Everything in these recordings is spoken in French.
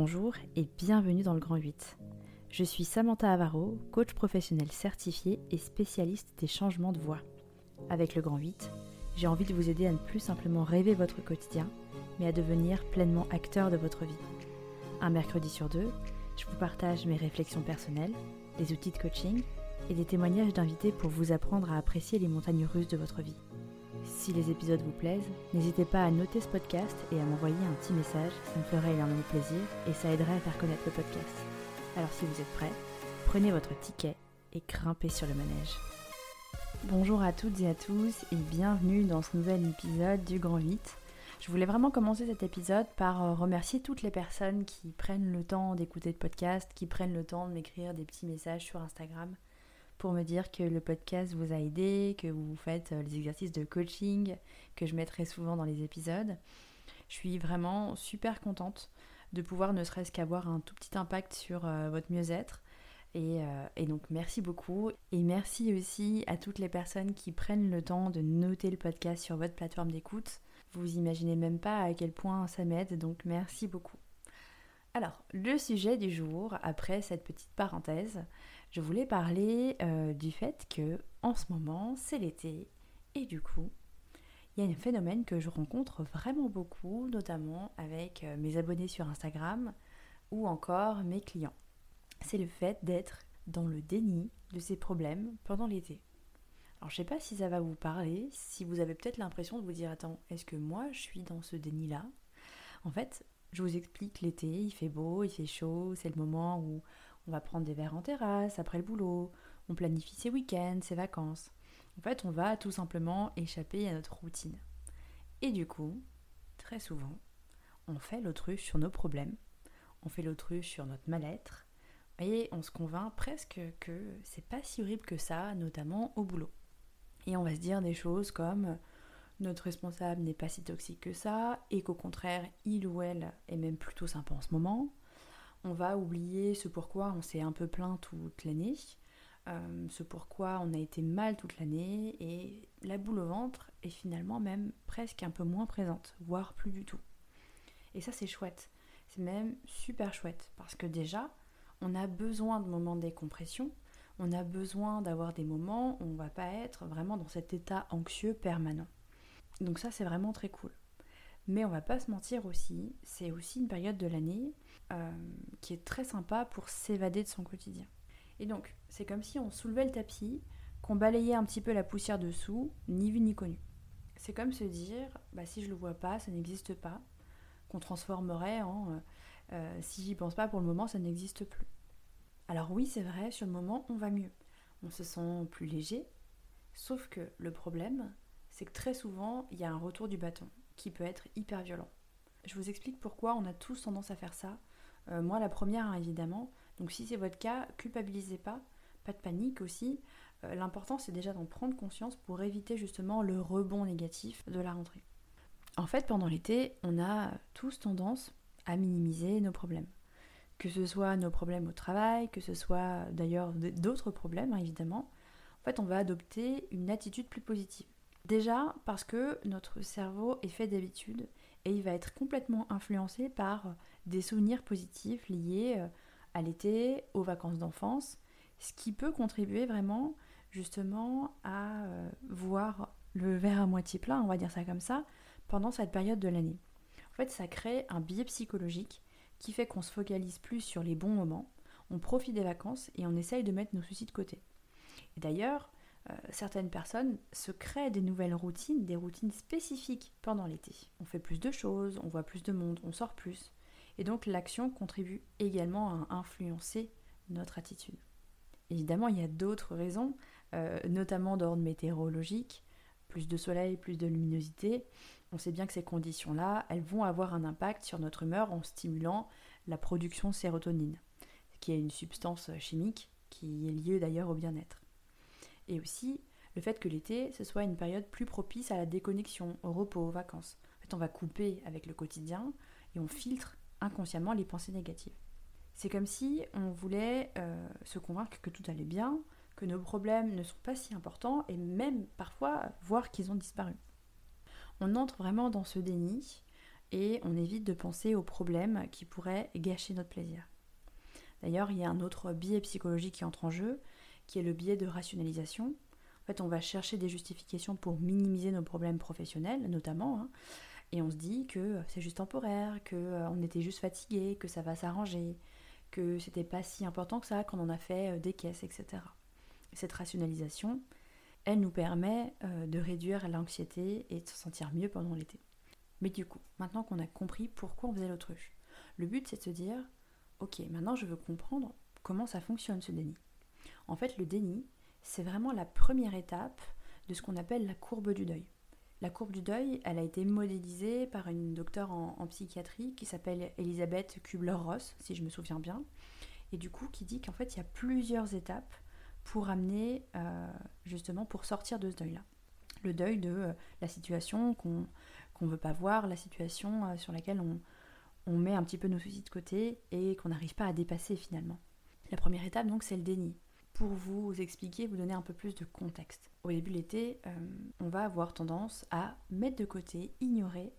Bonjour et bienvenue dans le Grand 8. Je suis Samantha Avaro, coach professionnel certifié et spécialiste des changements de voix. Avec le Grand 8, j'ai envie de vous aider à ne plus simplement rêver votre quotidien, mais à devenir pleinement acteur de votre vie. Un mercredi sur deux, je vous partage mes réflexions personnelles, des outils de coaching et des témoignages d'invités pour vous apprendre à apprécier les montagnes russes de votre vie. Si les épisodes vous plaisent, n'hésitez pas à noter ce podcast et à m'envoyer un petit message, ça me ferait énormément plaisir et ça aiderait à faire connaître le podcast. Alors si vous êtes prêts, prenez votre ticket et grimpez sur le manège. Bonjour à toutes et à tous et bienvenue dans ce nouvel épisode du Grand 8. Je voulais vraiment commencer cet épisode par euh, remercier toutes les personnes qui prennent le temps d'écouter le podcast, qui prennent le temps de m'écrire des petits messages sur Instagram pour me dire que le podcast vous a aidé, que vous faites euh, les exercices de coaching que je mettrai souvent dans les épisodes. Je suis vraiment super contente de pouvoir ne serait-ce qu'avoir un tout petit impact sur euh, votre mieux-être. Et, euh, et, donc merci beaucoup. Et merci aussi à toutes les personnes qui prennent le temps de noter le podcast sur votre plateforme d'écoute. Vous imaginez même pas à quel point ça m'aide, donc merci beaucoup. Alors, le sujet du jour, après cette petite parenthèse, je voulais parler euh, du fait que en ce moment c'est l'été et du coup il y a un phénomène que je rencontre vraiment beaucoup, notamment avec euh, mes abonnés sur Instagram ou encore mes clients. C'est le fait d'être dans le déni de ces problèmes pendant l'été. Alors je sais pas si ça va vous parler, si vous avez peut-être l'impression de vous dire attends, est-ce que moi je suis dans ce déni-là? En fait, je vous explique l'été, il fait beau, il fait chaud, c'est le moment où on va prendre des verres en terrasse après le boulot, on planifie ses week-ends, ses vacances. En fait, on va tout simplement échapper à notre routine. Et du coup, très souvent, on fait l'autruche sur nos problèmes, on fait l'autruche sur notre mal-être, et on se convainc presque que c'est pas si horrible que ça, notamment au boulot. Et on va se dire des choses comme notre responsable n'est pas si toxique que ça, et qu'au contraire, il ou elle est même plutôt sympa en ce moment, on va oublier ce pourquoi on s'est un peu plaint toute l'année, euh, ce pourquoi on a été mal toute l'année, et la boule au ventre est finalement même presque un peu moins présente, voire plus du tout. Et ça c'est chouette, c'est même super chouette, parce que déjà, on a besoin de moments de décompression, on a besoin d'avoir des moments où on va pas être vraiment dans cet état anxieux permanent. Donc ça c'est vraiment très cool. Mais on va pas se mentir aussi, c'est aussi une période de l'année euh, qui est très sympa pour s'évader de son quotidien. Et donc, c'est comme si on soulevait le tapis, qu'on balayait un petit peu la poussière dessous, ni vu ni connu. C'est comme se dire, bah, si je le vois pas, ça n'existe pas, qu'on transformerait en euh, euh, si j'y pense pas pour le moment, ça n'existe plus. Alors oui, c'est vrai, sur le moment, on va mieux. On se sent plus léger, sauf que le problème, c'est que très souvent, il y a un retour du bâton qui peut être hyper violent. Je vous explique pourquoi on a tous tendance à faire ça. Euh, moi, la première, hein, évidemment. Donc, si c'est votre cas, culpabilisez pas, pas de panique aussi. Euh, l'important, c'est déjà d'en prendre conscience pour éviter justement le rebond négatif de la rentrée. En fait, pendant l'été, on a tous tendance à minimiser nos problèmes. Que ce soit nos problèmes au travail, que ce soit d'ailleurs d'autres problèmes, hein, évidemment. En fait, on va adopter une attitude plus positive. Déjà parce que notre cerveau est fait d'habitude et il va être complètement influencé par des souvenirs positifs liés euh, à l'été, aux vacances d'enfance, ce qui peut contribuer vraiment justement à euh, voir le verre à moitié plein, on va dire ça comme ça, pendant cette période de l'année. En fait, ça crée un biais psychologique qui fait qu'on se focalise plus sur les bons moments, on profite des vacances et on essaye de mettre nos soucis de côté. D'ailleurs, euh, certaines personnes se créent des nouvelles routines, des routines spécifiques pendant l'été. On fait plus de choses, on voit plus de monde, on sort plus. Et donc l'action contribue également à influencer notre attitude. Évidemment, il y a d'autres raisons, euh, notamment d'ordre météorologique, plus de soleil, plus de luminosité. On sait bien que ces conditions-là, elles vont avoir un impact sur notre humeur en stimulant la production de sérotonine, qui est une substance chimique qui est liée d'ailleurs au bien-être. Et aussi le fait que l'été, ce soit une période plus propice à la déconnexion, au repos, aux vacances. En fait, on va couper avec le quotidien et on filtre inconsciemment les pensées négatives. C'est comme si on voulait euh, se convaincre que tout allait bien, que nos problèmes ne sont pas si importants et même parfois voir qu'ils ont disparu. On entre vraiment dans ce déni et on évite de penser aux problèmes qui pourraient gâcher notre plaisir. D'ailleurs, il y a un autre biais psychologique qui entre en jeu, qui est le biais de rationalisation. En fait, on va chercher des justifications pour minimiser nos problèmes professionnels, notamment, hein, et on se dit que c'est juste temporaire, que euh, on était juste fatigué, que ça va s'arranger, que c'était pas si important que ça, qu'on en a fait euh, des caisses, etc. Cette rationalisation, elle nous permet euh, de réduire l'anxiété et de se sentir mieux pendant l'été. Mais du coup, maintenant qu'on a compris pourquoi on faisait l'autruche, le but c'est de se dire, ok, maintenant je veux comprendre comment ça fonctionne ce déni. En fait, le déni, c'est vraiment la première étape de ce qu'on appelle la courbe du deuil. La courbe du deuil, elle a été modélisée par une docteure en, psychiatrie qui s'appelle Elisabeth Kubler-Ross, si je me souviens bien, et du coup qui dit qu'en fait il y a plusieurs étapes pour amener euh, justement pour sortir de ce deuil-là. Le deuil de euh, la situation qu'on ne veut pas voir, la situation euh, sur laquelle on, on met un petit peu nos soucis de côté et qu'on n'arrive pas à dépasser finalement. La première étape donc c'est le déni. Pour vous expliquer, vous donner un peu plus de contexte. Au début de l'été, on va avoir tendance à mettre de côté, ignorer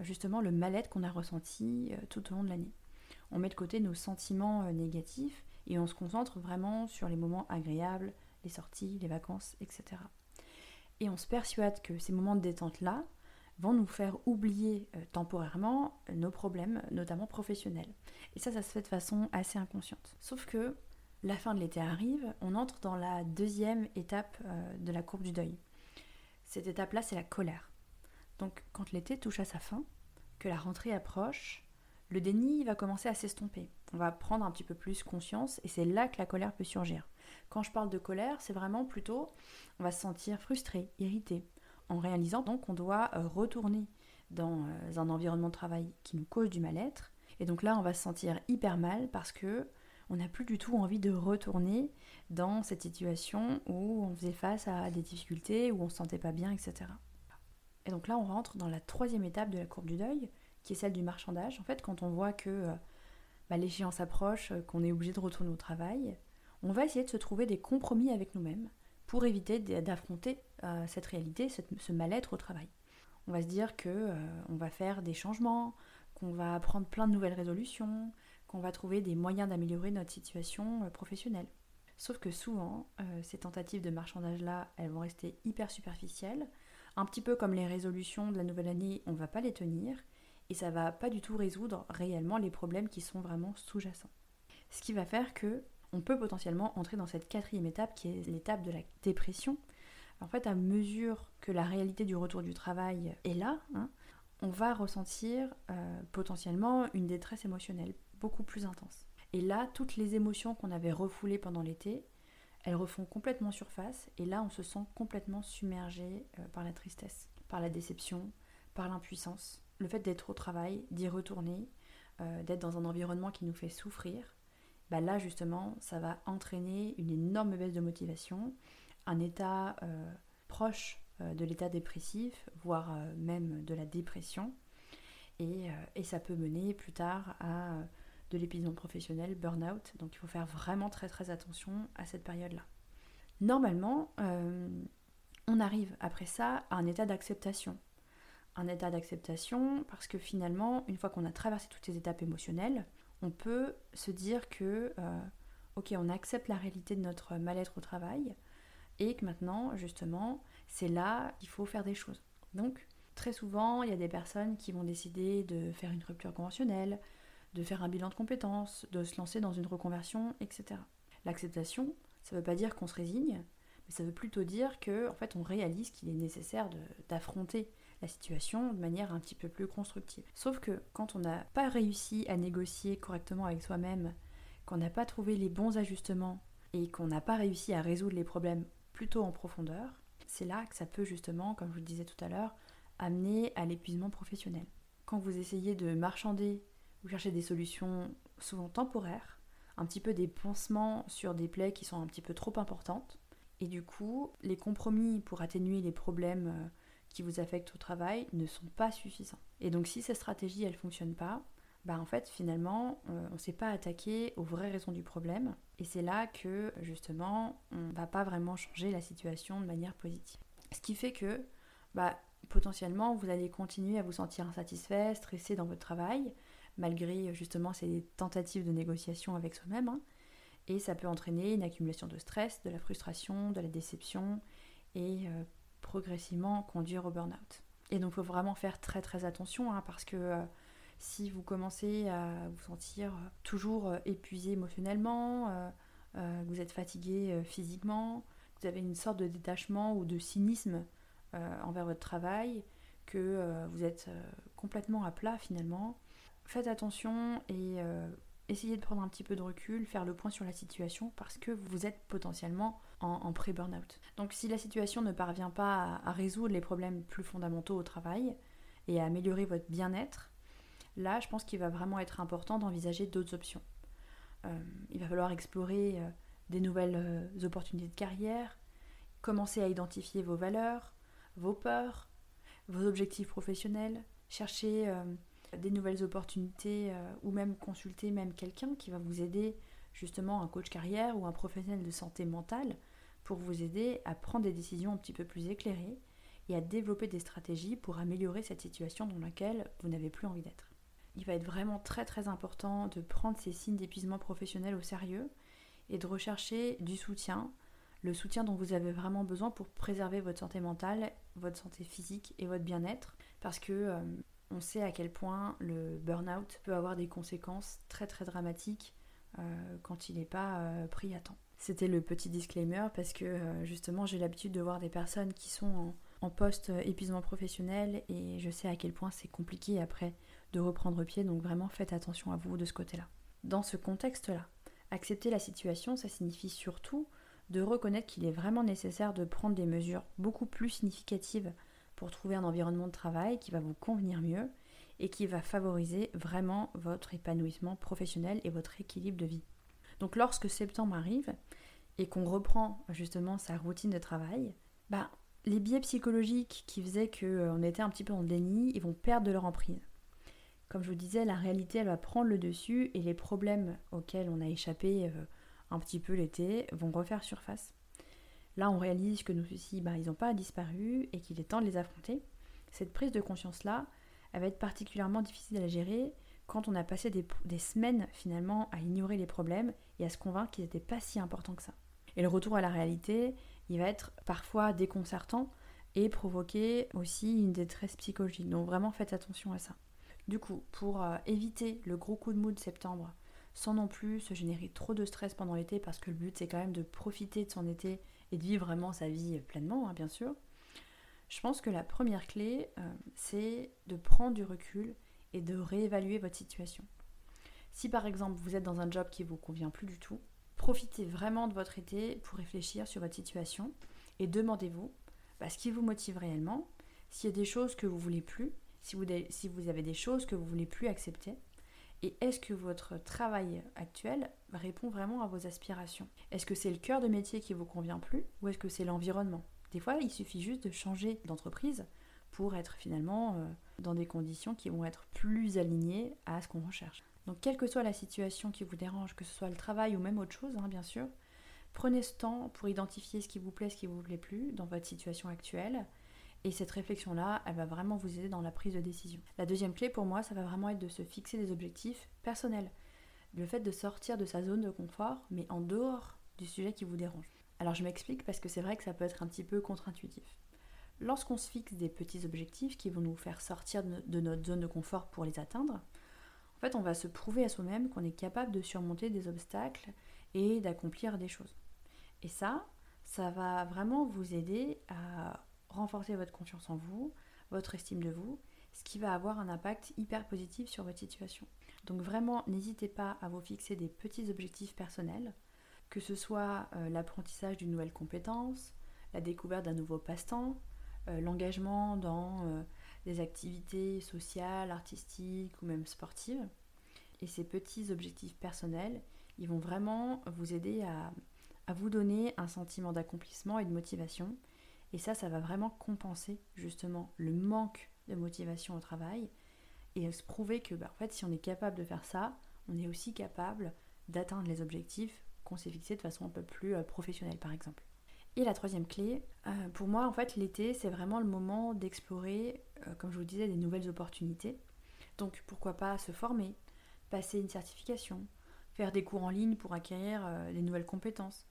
justement le mal-être qu'on a ressenti tout au long de l'année. On met de côté nos sentiments négatifs et on se concentre vraiment sur les moments agréables, les sorties, les vacances, etc. Et on se persuade que ces moments de détente-là vont nous faire oublier euh, temporairement nos problèmes, notamment professionnels. Et ça, ça se fait de façon assez inconsciente. Sauf que la fin de l'été arrive, on entre dans la deuxième étape euh, de la courbe du deuil. Cette étape-là, c'est la colère. Donc quand l'été touche à sa fin, que la rentrée approche, le déni va commencer à s'estomper. On va prendre un petit peu plus conscience et c'est là que la colère peut surgir. Quand je parle de colère, c'est vraiment plutôt on va se sentir frustré, irrité, en réalisant donc qu'on doit euh, retourner dans euh, un environnement de travail qui nous cause du mal-être. Et donc là, on va se sentir hyper mal parce que on n'a plus du tout envie de retourner dans cette situation où on faisait face à des difficultés, où on se sentait pas bien, etc. Et donc là, on rentre dans la troisième étape de la courbe du deuil, qui est celle du marchandage. En fait, quand on voit que euh, bah, l'échéance approche, euh, qu'on est obligé de retourner au travail, on va essayer de se trouver des compromis avec nous-mêmes pour éviter d'affronter euh, cette réalité, ce mal-être au travail. On va se dire que on va faire des changements, qu'on va prendre plein de nouvelles résolutions, qu'on va trouver des moyens d'améliorer notre situation professionnelle. Sauf que souvent, ces tentatives de marchandage-là, elles vont rester hyper superficielles. Un petit peu comme les résolutions de la nouvelle année, on ne va pas les tenir et ça va pas du tout résoudre réellement les problèmes qui sont vraiment sous-jacents. Ce qui va faire que on peut potentiellement entrer dans cette quatrième étape qui est l'étape de la dépression. En fait, à mesure que la réalité du retour du travail est là, hein, on va ressentir euh, potentiellement une détresse émotionnelle beaucoup plus intense. Et là, toutes les émotions qu'on avait refoulées pendant l'été, elles refont complètement surface et là, on se sent complètement submergé euh, par la tristesse, par la déception, par l'impuissance le fait d'être au travail, d'y retourner, euh, d'être dans un environnement qui nous fait souffrir, bah là justement, ça va entraîner une énorme baisse de motivation, un état euh, proche de l'état dépressif, voire même de la dépression, et, ça peut mener plus tard à de l'épuisement professionnel, burn-out, donc il faut faire vraiment très très attention à cette période-là. Normalement, on arrive après ça à un état d'acceptation un état d'acceptation parce que finalement, une fois qu'on a traversé toutes ces étapes émotionnelles, on peut se dire que, euh, ok, on accepte la réalité de notre mal-être au travail et que maintenant, justement, c'est là qu'il faut faire des choses. Donc, très souvent, il y a des personnes qui vont décider de faire une rupture conventionnelle, de faire un bilan de compétences, de se lancer dans une reconversion, etc. L'acceptation, ça ne veut pas dire qu'on se résigne, mais ça veut plutôt dire que, en fait, on réalise qu'il est nécessaire d'affronter la situation de manière un petit peu plus constructive. Sauf que quand on n'a pas réussi à négocier correctement avec soi-même, qu'on n'a pas trouvé les bons ajustements et qu'on n'a pas réussi à résoudre les problèmes plutôt en profondeur, c'est là que ça peut justement, comme je vous le disais tout à l'heure, amener à l'épuisement professionnel. Quand vous essayez de marchander, vous cherchez des solutions souvent temporaires, un petit peu des pansements sur des plaies qui sont un petit peu trop importantes, et du coup, les compromis pour atténuer les problèmes euh, qui vous affectent au travail ne sont pas suffisants. Et donc si cette stratégie elle fonctionne pas, bah en fait finalement on ne s'est pas attaqué aux vraies raisons du problème et c'est là que justement on va pas vraiment changer la situation de manière positive. Ce qui fait que bah potentiellement, vous allez continuer à vous sentir insatisfait, stressé dans votre travail, malgré justement ces tentatives de négociation avec soi-même. Hein. Et ça peut entraîner une accumulation de stress, de la frustration, de la déception et euh, progressivement conduire au burn-out. Et donc il faut vraiment faire très très attention hein, parce que euh, si vous commencez à vous sentir toujours euh, épuisé émotionnellement, vous êtes fatigué physiquement, vous avez une sorte de détachement ou de cynisme envers votre travail, que vous êtes complètement à plat finalement, faites attention et essayez de prendre un petit peu de recul, faire le point sur la situation parce que vous êtes potentiellement en, pré-burnout. Donc si la situation ne parvient pas à, résoudre les problèmes plus fondamentaux au travail et à améliorer votre bien-être, là je pense qu'il va vraiment être important d'envisager d'autres options. Euh, il va falloir explorer euh, des nouvelles euh, opportunités de carrière, commencer à identifier vos valeurs, vos peurs, vos objectifs professionnels, chercher des nouvelles opportunités euh, ou même consulter même quelqu'un qui va vous aider, justement un coach carrière ou un professionnel de santé mentale, pour vous aider à prendre des décisions un petit peu plus éclairées et à développer des stratégies pour améliorer cette situation dans laquelle vous n'avez plus envie d'être. Il va être vraiment très très important de prendre ces signes d'épuisement professionnel au sérieux et de rechercher du soutien, le soutien dont vous avez vraiment besoin pour préserver votre santé mentale, votre santé physique et votre bien-être. Parce que euh, on sait à quel point le burn-out peut avoir des conséquences très très dramatiques euh, quand il n'est pas euh, pris à temps. C'était le petit disclaimer parce que euh, justement j'ai l'habitude de voir des personnes qui sont en, en post-épuisement professionnel et je sais à quel point c'est compliqué après de reprendre pied, donc vraiment faites attention à vous de ce côté-là. Dans ce contexte-là, accepter la situation, ça signifie surtout de reconnaître qu'il est vraiment nécessaire de prendre des mesures beaucoup plus significatives pour trouver un environnement de travail qui va vous convenir mieux et qui va favoriser vraiment votre épanouissement professionnel et votre équilibre de vie. Donc lorsque septembre arrive et qu'on reprend justement sa routine de travail, bah, les biais psychologiques qui faisaient qu'on euh, était un petit peu en déni, ils vont perdre de leur emprise. Comme je vous disais, la réalité, va prendre le dessus et les problèmes auxquels on a échappé euh, un petit peu l'été vont refaire surface. Là, on réalise que nos soucis, bah, ils n'ont pas disparu et qu'il est temps de les affronter. Cette prise de conscience-là, elle va être particulièrement difficile à gérer quand on a passé des, semaines finalement à ignorer les problèmes et à se convaincre qu'ils n'étaient pas si importants que ça. Et le retour à la réalité, il va être parfois déconcertant et provoquer aussi une détresse psychologique. Donc vraiment faites attention à ça. Du coup, pour euh, éviter le gros coup de mou de septembre, sans non plus se générer trop de stress pendant l'été, parce que le but c'est quand même de profiter de son été et de vivre vraiment sa vie pleinement, hein, bien sûr, je pense que la première clé, euh, c'est de prendre du recul et de réévaluer votre situation. Si par exemple vous êtes dans un job qui ne vous convient plus du tout, profitez vraiment de votre été pour réfléchir sur votre situation et demandez-vous bah, ce qui vous motive réellement, s'il y a des choses que vous voulez plus, si vous, si vous avez des choses que vous voulez plus accepter, et est-ce que votre travail actuel répond vraiment à vos aspirations? Est-ce que c'est le cœur de métier qui vous convient plus ou est-ce que c'est l'environnement? Des fois, il suffit juste de changer d'entreprise pour être finalement euh, dans des conditions qui vont être plus alignées à ce qu'on recherche. Donc, quelle que soit la situation qui vous dérange, que ce soit le travail ou même autre chose, hein, bien sûr, prenez ce temps pour identifier ce qui vous plaît, ce qui vous plaît plus dans votre situation actuelle et cette réflexion-là, elle va vraiment vous aider dans la prise de décision. La deuxième clé pour moi, ça va vraiment être de se fixer des objectifs personnels. Le fait de sortir de sa zone de confort, mais en dehors du sujet qui vous dérange. Alors je m'explique parce que c'est vrai que ça peut être un petit peu contre-intuitif. Lorsqu'on se fixe des petits objectifs qui vont nous faire sortir de notre zone de confort pour les atteindre, en fait on va se prouver à soi-même qu'on est capable de surmonter des obstacles et d'accomplir des choses. Et ça, ça va vraiment vous aider à renforcer votre confiance en vous, votre estime de vous, ce qui va avoir un impact hyper positif sur votre situation. Donc vraiment, n'hésitez pas à vous fixer des petits objectifs personnels, que ce soit euh, l'apprentissage d'une nouvelle compétence, la découverte d'un nouveau passe-temps, euh, l'engagement dans euh, des activités sociales, artistiques ou même sportives. Et ces petits objectifs personnels, ils vont vraiment vous aider à vous donner un sentiment d'accomplissement et de motivation et ça, ça va vraiment compenser justement le manque de motivation au travail et se prouver que bah, si on est capable de faire ça, on est aussi capable d'atteindre les objectifs qu'on s'est fixés de façon un peu plus euh, professionnelle par exemple. Et la troisième clé, euh, pour moi en fait l'été c'est vraiment le moment d'explorer, euh, comme je vous disais, des nouvelles opportunités. Donc pourquoi pas se former, passer une certification, faire des cours en ligne pour acquérir des nouvelles compétences,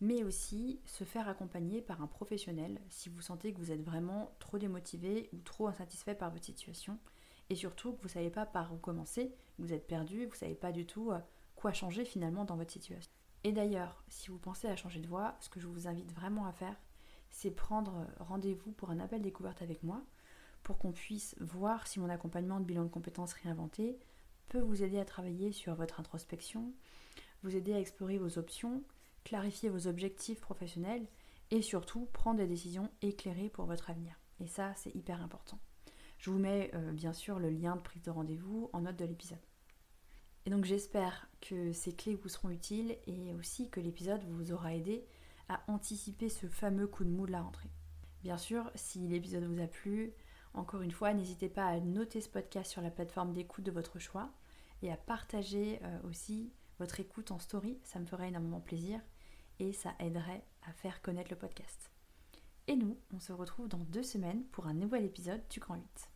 mais aussi se faire accompagner par un professionnel si vous sentez que vous êtes vraiment trop démotivé ou trop insatisfait par votre situation et surtout que vous ne savez pas par où commencer, vous êtes perdu, vous ne savez pas du tout quoi changer finalement dans votre situation. Et d'ailleurs, si vous pensez à changer de voie, ce que je vous invite vraiment à faire, c'est prendre rendez-vous pour un appel découverte avec moi pour qu'on puisse voir si mon accompagnement de bilan de compétences réinventé peut vous aider à travailler sur votre introspection, vous aider à explorer vos options, clarifier vos objectifs professionnels et surtout prendre des décisions éclairées pour votre avenir. Et ça, c'est hyper important. Je vous mets euh, bien sûr le lien de prise de rendez-vous en note de l'épisode. Et donc j'espère que ces clés vous seront utiles et aussi que l'épisode vous aura aidé à anticiper ce fameux coup de mou de la rentrée. Bien sûr, si l'épisode vous a plu, encore une fois, n'hésitez pas à noter ce podcast sur la plateforme d'écoute de votre choix et à partager euh, aussi votre écoute en story, ça me ferait énormément plaisir et ça aiderait à faire connaître le podcast. Et nous, on se retrouve dans deux semaines pour un nouvel épisode du Grand 8.